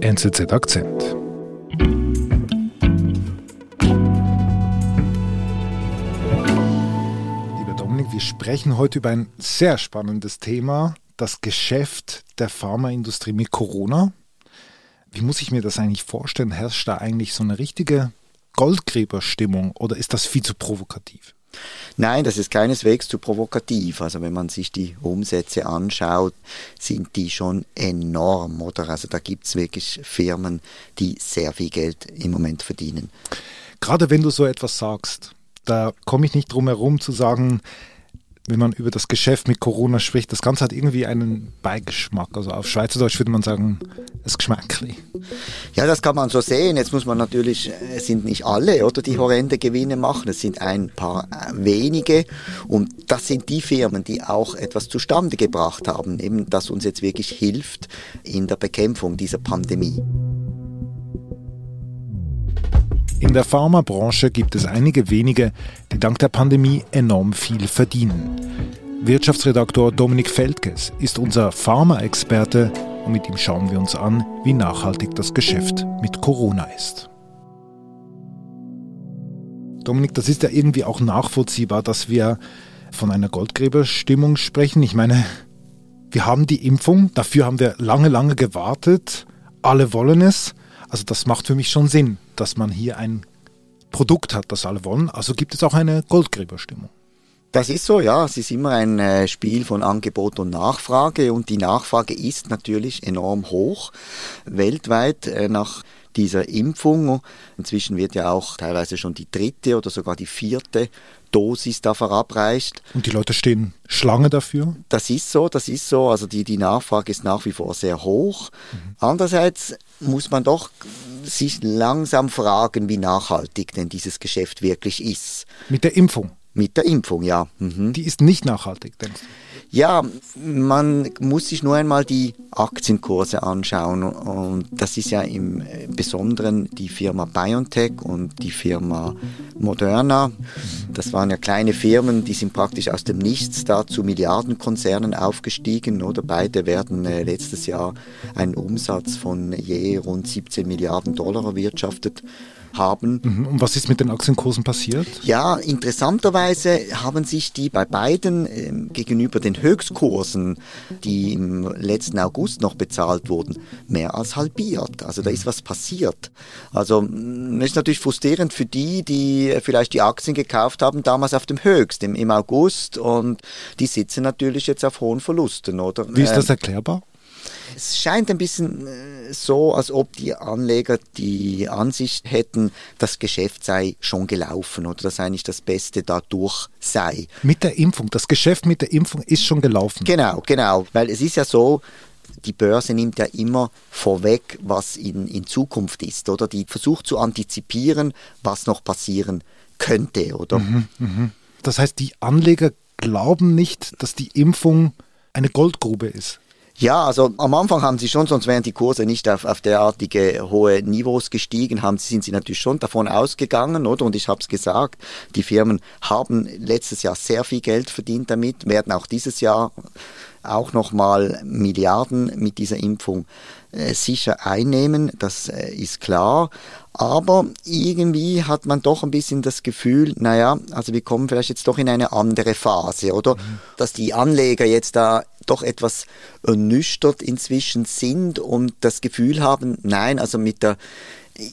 NZZ Akzent. Lieber Dominik, wir sprechen heute über ein sehr spannendes Thema, das Geschäft der Pharmaindustrie mit Corona. Wie muss ich mir das eigentlich vorstellen? Herrscht da eigentlich so eine richtige Goldgräberstimmung oder ist das viel zu provokativ? Nein, das ist keineswegs zu provokativ. Also wenn man sich die Umsätze anschaut, sind die schon enorm, oder? Also da gibt es wirklich Firmen, die sehr viel Geld im Moment verdienen. Gerade wenn du so etwas sagst, da komme ich nicht drum herum zu sagen, wenn man über das Geschäft mit Corona spricht, das Ganze hat irgendwie einen Beigeschmack. Also auf Schweizerdeutsch würde man sagen, es Geschmackli. Ja, das kann man so sehen. Jetzt muss man natürlich, es sind nicht alle, oder, die horrende Gewinne machen. Es sind ein paar äh, wenige. Und das sind die Firmen, die auch etwas zustande gebracht haben, eben, das uns jetzt wirklich hilft in der Bekämpfung dieser Pandemie. In der Pharmabranche gibt es einige wenige, die dank der Pandemie enorm viel verdienen. Wirtschaftsredaktor Dominik Feldges ist unser Pharma-Experte und mit ihm schauen wir uns an, wie nachhaltig das Geschäft mit Corona ist. Dominik, das ist ja irgendwie auch nachvollziehbar, dass wir von einer Goldgräberstimmung sprechen. Ich meine, wir haben die Impfung, dafür haben wir lange, lange gewartet. Alle wollen es. Also das macht für mich schon Sinn, dass man hier ein Produkt hat, das alle wollen. Also gibt es auch eine Goldgräberstimmung. Das ist so, ja. Es ist immer ein äh, Spiel von Angebot und Nachfrage und die Nachfrage ist natürlich enorm hoch weltweit äh, nach dieser Impfung. Inzwischen wird ja auch teilweise schon die dritte oder sogar die vierte Dosis da verabreicht. Und die Leute stehen Schlange dafür? Das ist so, das ist so. Also die, die Nachfrage ist nach wie vor sehr hoch. Mhm. Andererseits muss man doch sich langsam fragen, wie nachhaltig denn dieses Geschäft wirklich ist. Mit der Impfung? Mit der Impfung, ja. Mhm. Die ist nicht nachhaltig, denkst du? Ja, man muss sich nur einmal die Aktienkurse anschauen und das ist ja im Besonderen die Firma BioNTech und die Firma Moderna. Das waren ja kleine Firmen, die sind praktisch aus dem Nichts da zu Milliardenkonzernen aufgestiegen oder beide werden äh, letztes Jahr einen Umsatz von je rund 17 Milliarden Dollar erwirtschaftet haben. Mhm. Und was ist mit den Aktienkursen passiert? Ja, interessanterweise haben sich die bei beiden äh, gegenüber den Höchstkursen, die im letzten August noch bezahlt wurden, mehr als halbiert. Also da ist was passiert. Also das ist natürlich frustrierend für die, die vielleicht die Aktien gekauft haben damals auf dem Höchst im, im August und die sitzen natürlich jetzt auf hohen Verlusten, oder? Wie ist das ähm, erklärbar? Es scheint ein bisschen äh, so, als ob die Anleger die Ansicht hätten, das Geschäft sei schon gelaufen oder dass eigentlich das Beste dadurch sei. Mit der Impfung, das Geschäft mit der Impfung ist schon gelaufen. Genau, genau, weil es ist ja so, die Börse nimmt ja immer vorweg, was in, in Zukunft ist, oder? Die versucht zu antizipieren, was noch passieren könnte, oder? Mhm, mh. Das heißt, die Anleger glauben nicht, dass die Impfung eine Goldgrube ist. Ja, also am Anfang haben sie schon, sonst wären die Kurse nicht auf, auf derartige hohe Niveaus gestiegen, haben, sind sie natürlich schon davon ausgegangen, oder? Und ich habe es gesagt, die Firmen haben letztes Jahr sehr viel Geld verdient damit, werden auch dieses Jahr auch nochmal Milliarden mit dieser Impfung äh, sicher einnehmen, das äh, ist klar. Aber irgendwie hat man doch ein bisschen das Gefühl, naja, also wir kommen vielleicht jetzt doch in eine andere Phase, oder? Mhm. Dass die Anleger jetzt da doch etwas ernüchtert inzwischen sind und das Gefühl haben, nein, also mit der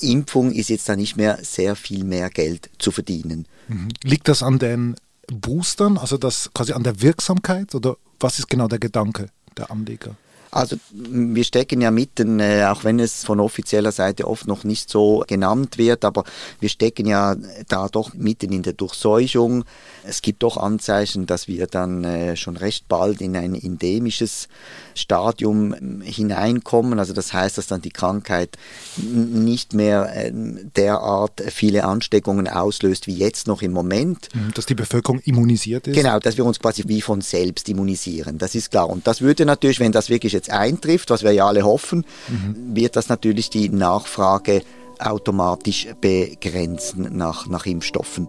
Impfung ist jetzt da nicht mehr sehr viel mehr Geld zu verdienen. Mhm. Liegt das an den Boostern, also das quasi an der Wirksamkeit oder was ist genau der Gedanke der Anleger? Also wir stecken ja mitten, äh, auch wenn es von offizieller Seite oft noch nicht so genannt wird, aber wir stecken ja da doch mitten in der Durchseuchung. Es gibt doch Anzeichen, dass wir dann äh, schon recht bald in ein endemisches Stadium ähm, hineinkommen. Also das heißt, dass dann die Krankheit nicht mehr äh, derart viele Ansteckungen auslöst wie jetzt noch im Moment. Mhm, dass die Bevölkerung immunisiert ist? Genau, dass wir uns quasi wie von selbst immunisieren. Das ist klar. Und das würde natürlich, wenn das wirklich jetzt eintrifft, was wir ja alle hoffen, mhm. wird das natürlich die Nachfrage automatisch begrenzen nach, nach Impfstoffen.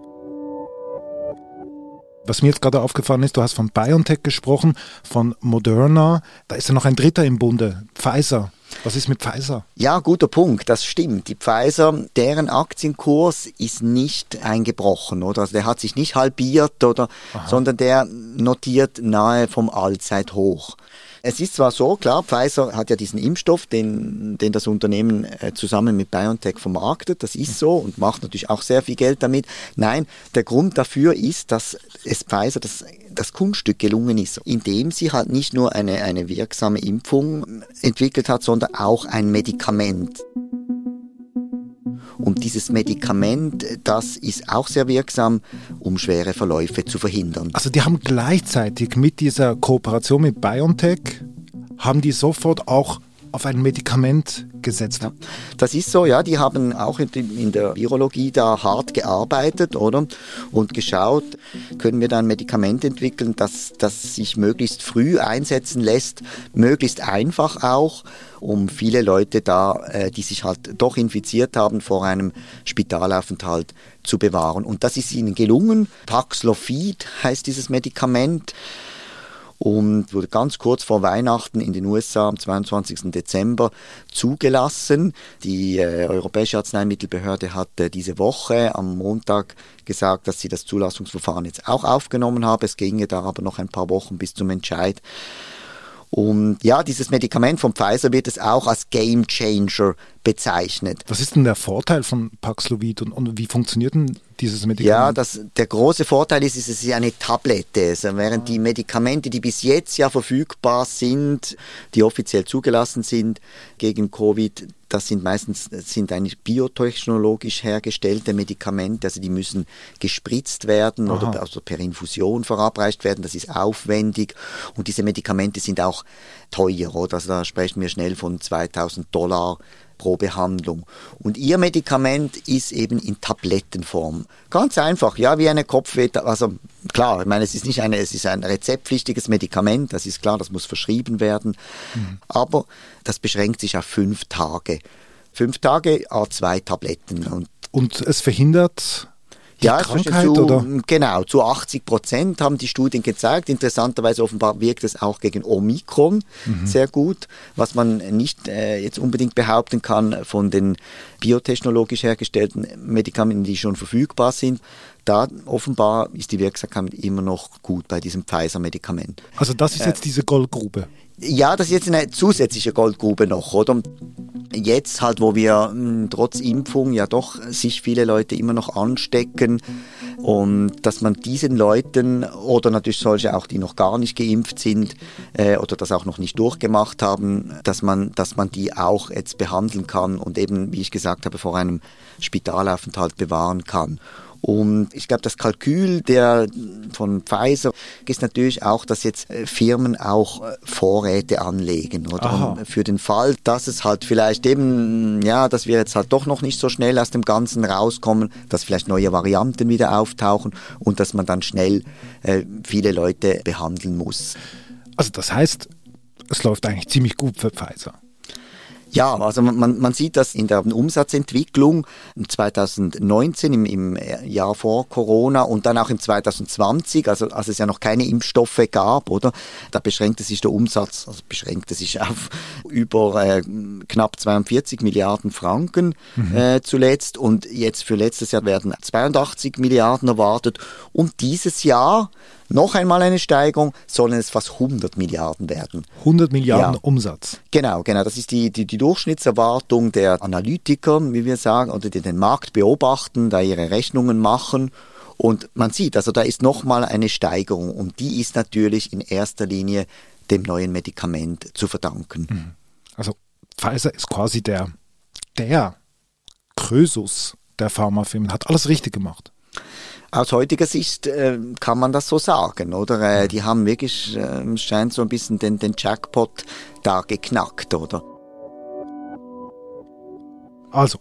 Was mir jetzt gerade aufgefallen ist, du hast von BioNTech gesprochen, von Moderna, da ist ja noch ein dritter im Bunde, Pfizer. Was ist mit Pfizer? Ja, guter Punkt, das stimmt. Die Pfizer, deren Aktienkurs ist nicht eingebrochen, oder? Also der hat sich nicht halbiert, oder, Aha. sondern der notiert nahe vom Allzeithoch. Es ist zwar so, klar, Pfizer hat ja diesen Impfstoff, den, den das Unternehmen äh, zusammen mit BioNTech vermarktet, das ist so und macht natürlich auch sehr viel Geld damit. Nein, der Grund dafür ist, dass es Pfizer das, das Kunststück gelungen ist, indem sie halt nicht nur eine, eine wirksame Impfung entwickelt hat, sondern auch ein Medikament. Und dieses Medikament, das ist auch sehr wirksam, um schwere Verläufe zu verhindern. Also die haben gleichzeitig mit dieser Kooperation mit BioNTech, haben die sofort auch auf ein Medikament gesetzt. Das ist so, ja. Die haben auch in der Virologie da hart gearbeitet, oder? Und geschaut, können wir da ein Medikament entwickeln, das, das sich möglichst früh einsetzen lässt, möglichst einfach auch, um viele Leute da, äh, die sich halt doch infiziert haben, vor einem Spitalaufenthalt zu bewahren. Und das ist ihnen gelungen. Paxlovid heißt dieses Medikament und wurde ganz kurz vor Weihnachten in den USA am 22. Dezember zugelassen. Die äh, Europäische Arzneimittelbehörde hat äh, diese Woche am Montag gesagt, dass sie das Zulassungsverfahren jetzt auch aufgenommen habe. Es ginge da aber noch ein paar Wochen bis zum Entscheid. Und ja, dieses Medikament von Pfizer wird es auch als Game Changer bezeichnet. Was ist denn der Vorteil von Paxlovid und, und wie funktioniert denn dieses Medikament? Ja, das, der große Vorteil ist, es ist eine Tablette. Also während die Medikamente, die bis jetzt ja verfügbar sind, die offiziell zugelassen sind gegen Covid, das sind meistens sind eigentlich biotechnologisch hergestellte Medikamente, also die müssen gespritzt werden Aha. oder also per Infusion verabreicht werden. Das ist aufwendig und diese Medikamente sind auch teuer, oder? Also da sprechen wir schnell von 2000 Dollar pro Behandlung. Und ihr Medikament ist eben in Tablettenform. Ganz einfach, ja, wie eine Kopfweh. Also klar, ich meine, es ist nicht eine, es ist ein rezeptpflichtiges Medikament, das ist klar, das muss verschrieben werden. Mhm. Aber das beschränkt sich auf fünf Tage. Fünf Tage, A2 Tabletten. Und, und es verhindert ja, Krankheit, zu, oder? Genau, zu 80 Prozent haben die Studien gezeigt. Interessanterweise offenbar wirkt es auch gegen Omikron mhm. sehr gut, was man nicht äh, jetzt unbedingt behaupten kann von den biotechnologisch hergestellten Medikamenten, die schon verfügbar sind. Da offenbar ist die Wirksamkeit immer noch gut bei diesem Pfizer-Medikament. Also das ist äh, jetzt diese Goldgrube. Ja, das ist jetzt eine zusätzliche Goldgrube noch, oder? Jetzt halt, wo wir mh, hm, trotz Impfung ja doch sich viele Leute immer noch anstecken und dass man diesen Leuten oder natürlich solche auch, die noch gar nicht geimpft sind äh, oder das auch noch nicht durchgemacht haben, dass man, dass man die auch jetzt behandeln kann und eben, wie ich gesagt habe, vor einem Spitalaufenthalt bewahren kann. Und ich glaube, das Kalkül der von Pfizer ist natürlich auch, dass jetzt äh, Firmen auch äh, Vorräte anlegen oder für den Fall, dass es halt vielleicht eben ja, dass wir jetzt halt doch noch nicht so schnell aus dem Ganzen rauskommen, dass vielleicht neue Varianten wieder auftauchen und dass man dann schnell äh, viele Leute behandeln muss. Also das heißt, es läuft eigentlich ziemlich gut für Pfizer. Ja, also man, man sieht das in der Umsatzentwicklung 2019 im, im Jahr vor Corona und dann auch im 2020, also als es ja noch keine Impfstoffe gab, oder? Da beschränkte sich der Umsatz, also beschränkte sich auf über äh, knapp 42 Milliarden Franken mhm. äh, zuletzt und jetzt für letztes Jahr werden 82 Milliarden erwartet und dieses Jahr noch einmal eine Steigerung, sollen es fast 100 Milliarden werden. 100 Milliarden ja. Umsatz. Genau, genau. Das ist die, die, die Durchschnittserwartung der Analytiker, wie wir sagen, oder die den Markt beobachten, da ihre Rechnungen machen. Und man sieht, also da ist nochmal eine Steigerung und die ist natürlich in erster Linie dem neuen Medikament zu verdanken. Mhm. Also Pfizer ist quasi der, der Krösus der Pharmafirmen, hat alles richtig gemacht. Aus heutiger Sicht äh, kann man das so sagen, oder? Äh, die haben wirklich, äh, scheint so ein bisschen den, den Jackpot da geknackt, oder? Also,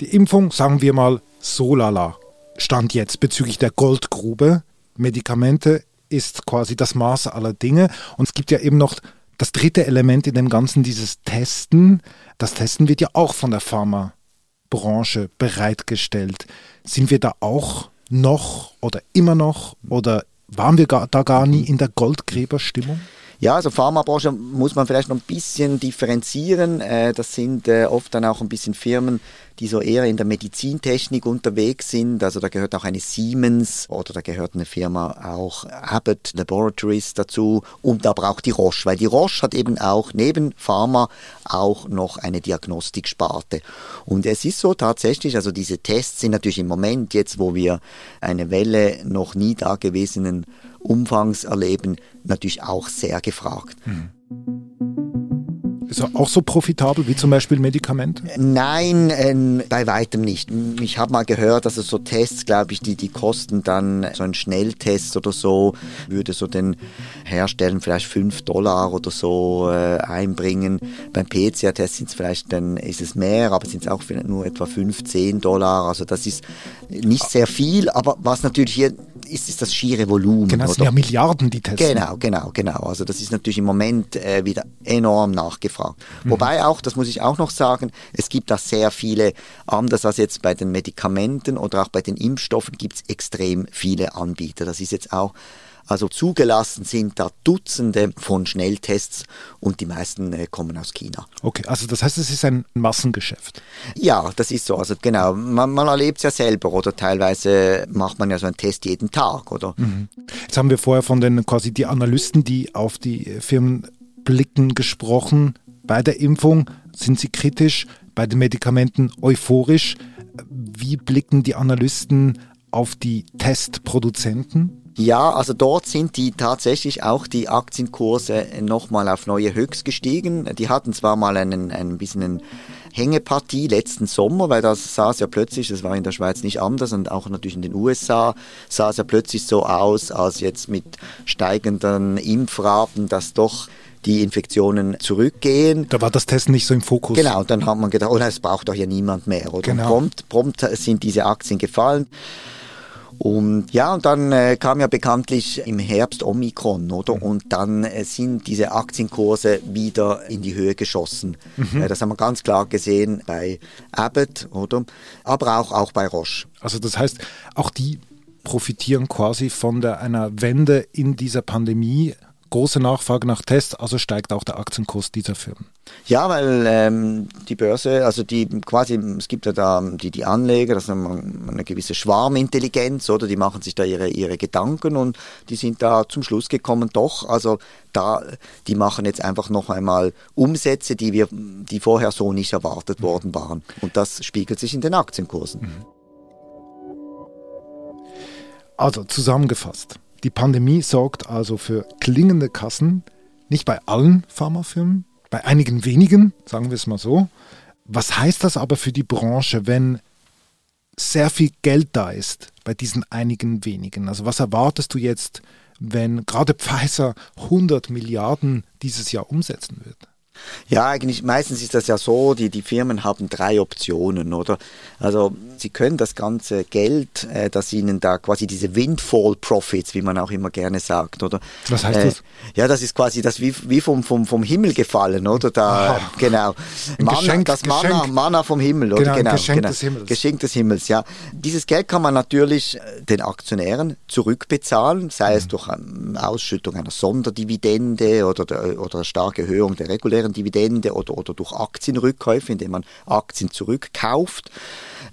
die Impfung, sagen wir mal, so lala. Stand jetzt bezüglich der Goldgrube. Medikamente ist quasi das Maß aller Dinge. Und es gibt ja eben noch das dritte Element in dem Ganzen, dieses Testen. Das Testen wird ja auch von der Pharmabranche bereitgestellt. Sind wir da auch noch oder immer noch oder waren wir da gar nie in der Goldgräberstimmung? Ja, also Pharmabranche muss man vielleicht noch ein bisschen differenzieren. Äh, das sind äh, oft dann auch ein bisschen Firmen, die so eher in der Medizintechnik unterwegs sind. Also da gehört auch eine Siemens oder da gehört eine Firma auch Abbott Laboratories dazu und aber auch die Roche, weil die Roche hat eben auch neben Pharma auch noch eine Diagnostiksparte. Und es ist so tatsächlich, also diese Tests sind natürlich im Moment jetzt, wo wir eine Welle noch nie dagewesenen Umfangs erleben, natürlich auch sehr gefragt. Mhm. Ist auch so profitabel wie zum Beispiel Medikamente? Nein, äh, bei weitem nicht. Ich habe mal gehört, dass es so Tests, glaube ich, die, die kosten dann, so ein Schnelltest oder so, würde so den Herstellen vielleicht 5 Dollar oder so äh, einbringen. Beim PCR-Test sind es vielleicht, dann ist es mehr, aber sind es auch nur etwa 15 Dollar. Also das ist nicht sehr viel, aber was natürlich hier ist, ist das schiere Volumen. Genau, das sind ja Milliarden, die testen. Genau, genau, genau. Also das ist natürlich im Moment äh, wieder enorm nachgefragt gefragt. Mhm. Wobei auch, das muss ich auch noch sagen, es gibt da sehr viele, anders als jetzt bei den Medikamenten oder auch bei den Impfstoffen, gibt es extrem viele Anbieter. Das ist jetzt auch also zugelassen sind da Dutzende von Schnelltests und die meisten äh, kommen aus China. Okay, also das heißt, es ist ein Massengeschäft. Ja, das ist so. Also genau, man, man erlebt es ja selber oder teilweise macht man ja so einen Test jeden Tag, oder? Mhm. Jetzt haben wir vorher von den quasi die Analysten, die auf die Firmen blicken, gesprochen. Bei der Impfung sind Sie kritisch, bei den Medikamenten euphorisch. Wie blicken die Analysten auf die Testproduzenten? Ja, also dort sind die tatsächlich auch die Aktienkurse nochmal auf neue Höchst gestiegen. Die hatten zwar mal einen, ein bisschen einen Hängepartie letzten Sommer, weil das sah es ja plötzlich, das war in der Schweiz nicht anders und auch natürlich in den USA sah es ja plötzlich so aus, als jetzt mit steigenden Impfraten, dass doch die Infektionen zurückgehen. Da war das Testen nicht so im Fokus. Genau, und dann hat man gedacht, oh nein, es braucht doch ja niemand mehr. Oder? Genau. Prompt, prompt sind diese Aktien gefallen. Und ja, und dann äh, kam ja bekanntlich im Herbst Omikron, oder? Mhm. Und dann äh, sind diese Aktienkurse wieder in die Höhe geschossen. Mhm. Äh, das haben wir ganz klar gesehen bei Abbott, oder? Aber auch, auch bei Roche. Also das heißt, auch die profitieren quasi von der, einer Wende in dieser Pandemie große Nachfrage nach Tests, also steigt auch der Aktienkurs dieser Firmen. Ja, weil ähm, die Börse, also die quasi, es gibt ja da die, die Anleger, das ist eine gewisse Schwarmintelligenz, oder die machen sich da ihre, ihre Gedanken und die sind da zum Schluss gekommen, doch, also da, die machen jetzt einfach noch einmal Umsätze, die wir, die vorher so nicht erwartet mhm. worden waren. Und das spiegelt sich in den Aktienkursen. Mhm. Also zusammengefasst. Die Pandemie sorgt also für klingende Kassen, nicht bei allen Pharmafirmen, bei einigen wenigen, sagen wir es mal so. Was heißt das aber für die Branche, wenn sehr viel Geld da ist bei diesen einigen wenigen? Also was erwartest du jetzt, wenn gerade Pfizer 100 Milliarden dieses Jahr umsetzen wird? Ja, eigentlich meistens ist das ja so, die, die Firmen haben drei Optionen, oder? Also sie können das ganze Geld, äh, das ihnen da quasi diese Windfall Profits, wie man auch immer gerne sagt, oder? Was heißt äh, das? Ja, das ist quasi das wie, wie vom, vom, vom Himmel gefallen, oder? Da, Aha. genau. Manna, Geschenk, das Geschenk. Manna vom Himmel, oder? Genau, genau Geschenk genau. des Himmels. Geschenk des Himmels, ja. Dieses Geld kann man natürlich äh, den Aktionären zurückbezahlen, sei mhm. es durch eine Ausschüttung einer Sonderdividende oder, der, oder eine starke Erhöhung der regulären Dividende oder, oder durch Aktienrückkäufe, indem man Aktien zurückkauft.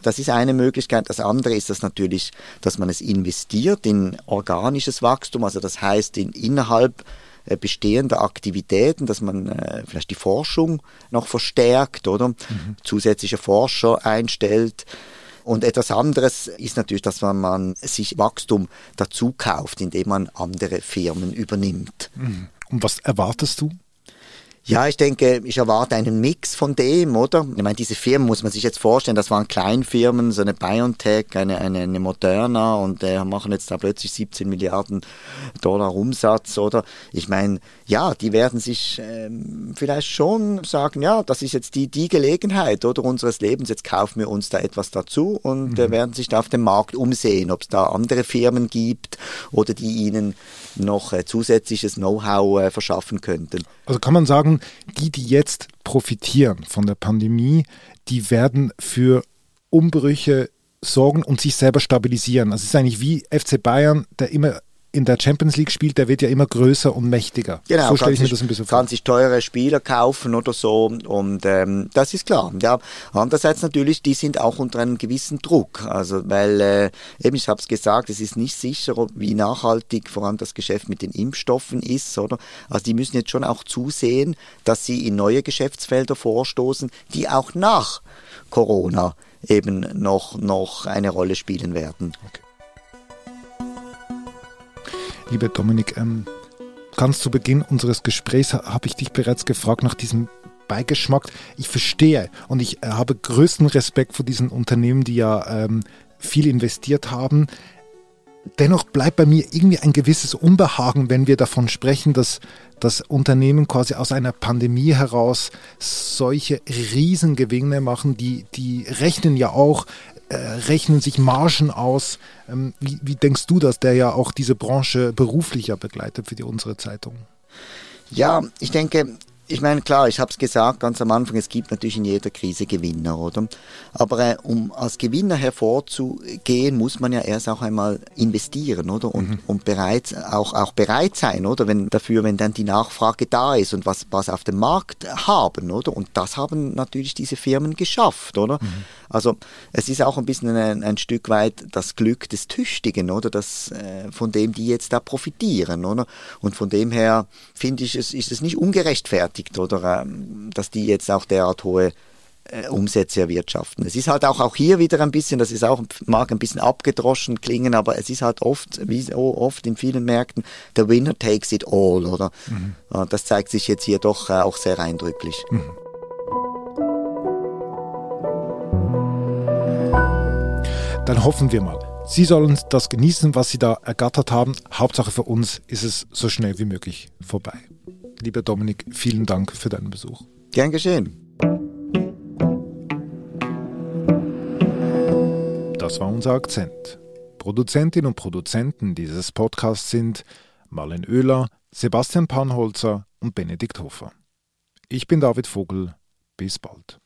Das ist eine Möglichkeit. Das andere ist das natürlich, dass man es investiert in organisches Wachstum, also das heißt in innerhalb äh, bestehender Aktivitäten, dass man äh, vielleicht die Forschung noch verstärkt oder mhm. zusätzliche Forscher einstellt. Und etwas anderes ist natürlich, dass man, man sich Wachstum dazu kauft, indem man andere Firmen übernimmt. Mhm. Und was erwartest du ja, ich denke, ich erwarte einen Mix von dem, oder? Ich meine, diese Firmen muss man sich jetzt vorstellen, das waren Kleinfirmen, so eine BioNTech, eine, eine, eine Moderna und äh, machen jetzt da plötzlich 17 Milliarden Dollar Umsatz, oder? Ich meine, ja, die werden sich ähm, vielleicht schon sagen, ja, das ist jetzt die, die Gelegenheit, oder? Unseres Lebens, jetzt kaufen wir uns da etwas dazu und äh, mhm. äh, werden sich da auf dem Markt umsehen, ob es da andere Firmen gibt oder die ihnen noch äh, zusätzliches Know-how äh, verschaffen könnten. Also kann man sagen, die, die jetzt profitieren von der Pandemie, die werden für Umbrüche sorgen und sich selber stabilisieren. Also es ist eigentlich wie FC Bayern, der immer in der Champions League spielt, der wird ja immer größer und mächtiger. Genau, so stelle ich mir das ein bisschen vor. Kann sich teure Spieler kaufen oder so und ähm, das ist klar. Ja, andererseits natürlich, die sind auch unter einem gewissen Druck, also weil äh, eben ich habe es gesagt, es ist nicht sicher, wie nachhaltig vor allem das Geschäft mit den Impfstoffen ist, oder? Also die müssen jetzt schon auch zusehen, dass sie in neue Geschäftsfelder vorstoßen, die auch nach Corona eben noch noch eine Rolle spielen werden. Okay. Lieber Dominik, ähm, ganz zu Beginn unseres Gesprächs habe ich dich bereits gefragt nach diesem Beigeschmack. Ich verstehe und ich äh, habe größten Respekt vor diesen Unternehmen, die ja ähm, viel investiert haben. Dennoch bleibt bei mir irgendwie ein gewisses Unbehagen, wenn wir davon sprechen, dass das Unternehmen quasi aus einer Pandemie heraus solche Riesengewinne machen. Die, die rechnen ja auch äh, rechnen sich Margen aus. Ähm, wie, wie denkst du das, der ja auch diese Branche beruflicher begleitet für die unsere Zeitung? Ja, ich denke, ich meine, klar, ich habe es gesagt ganz am Anfang, es gibt natürlich in jeder Krise Gewinner, oder? Aber äh, um als Gewinner hervorzugehen, muss man ja erst auch einmal investieren, oder? Und, mhm. und bereit, auch, auch bereit sein, oder? Wenn dafür, wenn dann die Nachfrage da ist und was, was auf dem Markt haben, oder? Und das haben natürlich diese Firmen geschafft, oder? Mhm. Also es ist auch ein bisschen ein, ein, Stück weit das Glück des Tüchtigen, oder? Das, äh, von dem die jetzt da profitieren, oder? Und von dem her finde ich, es ist es nicht ungerechtfertigt berechtigt, oder ähm, dass die jetzt auch derart hohe äh, Umsätze erwirtschaften. Es ist halt auch, auch hier wieder ein bisschen, das ist auch, mag ein bisschen abgedroschen klingen, aber es ist halt oft, wie so oft in vielen Märkten, the winner takes it all, oder? Mhm. Das zeigt sich jetzt hier doch äh, auch sehr eindrücklich. Mhm. Dann hoffen wir mal. Sie sollen das genießen, was Sie da ergattert haben. Hauptsache für uns ist es so schnell wie möglich vorbei. Lieber Dominik, vielen Dank für deinen Besuch. Gern geschehen. Das war unser Akzent. Produzentin und Produzenten dieses Podcasts sind Marlen Oehler, Sebastian Panholzer und Benedikt Hofer. Ich bin David Vogel. Bis bald.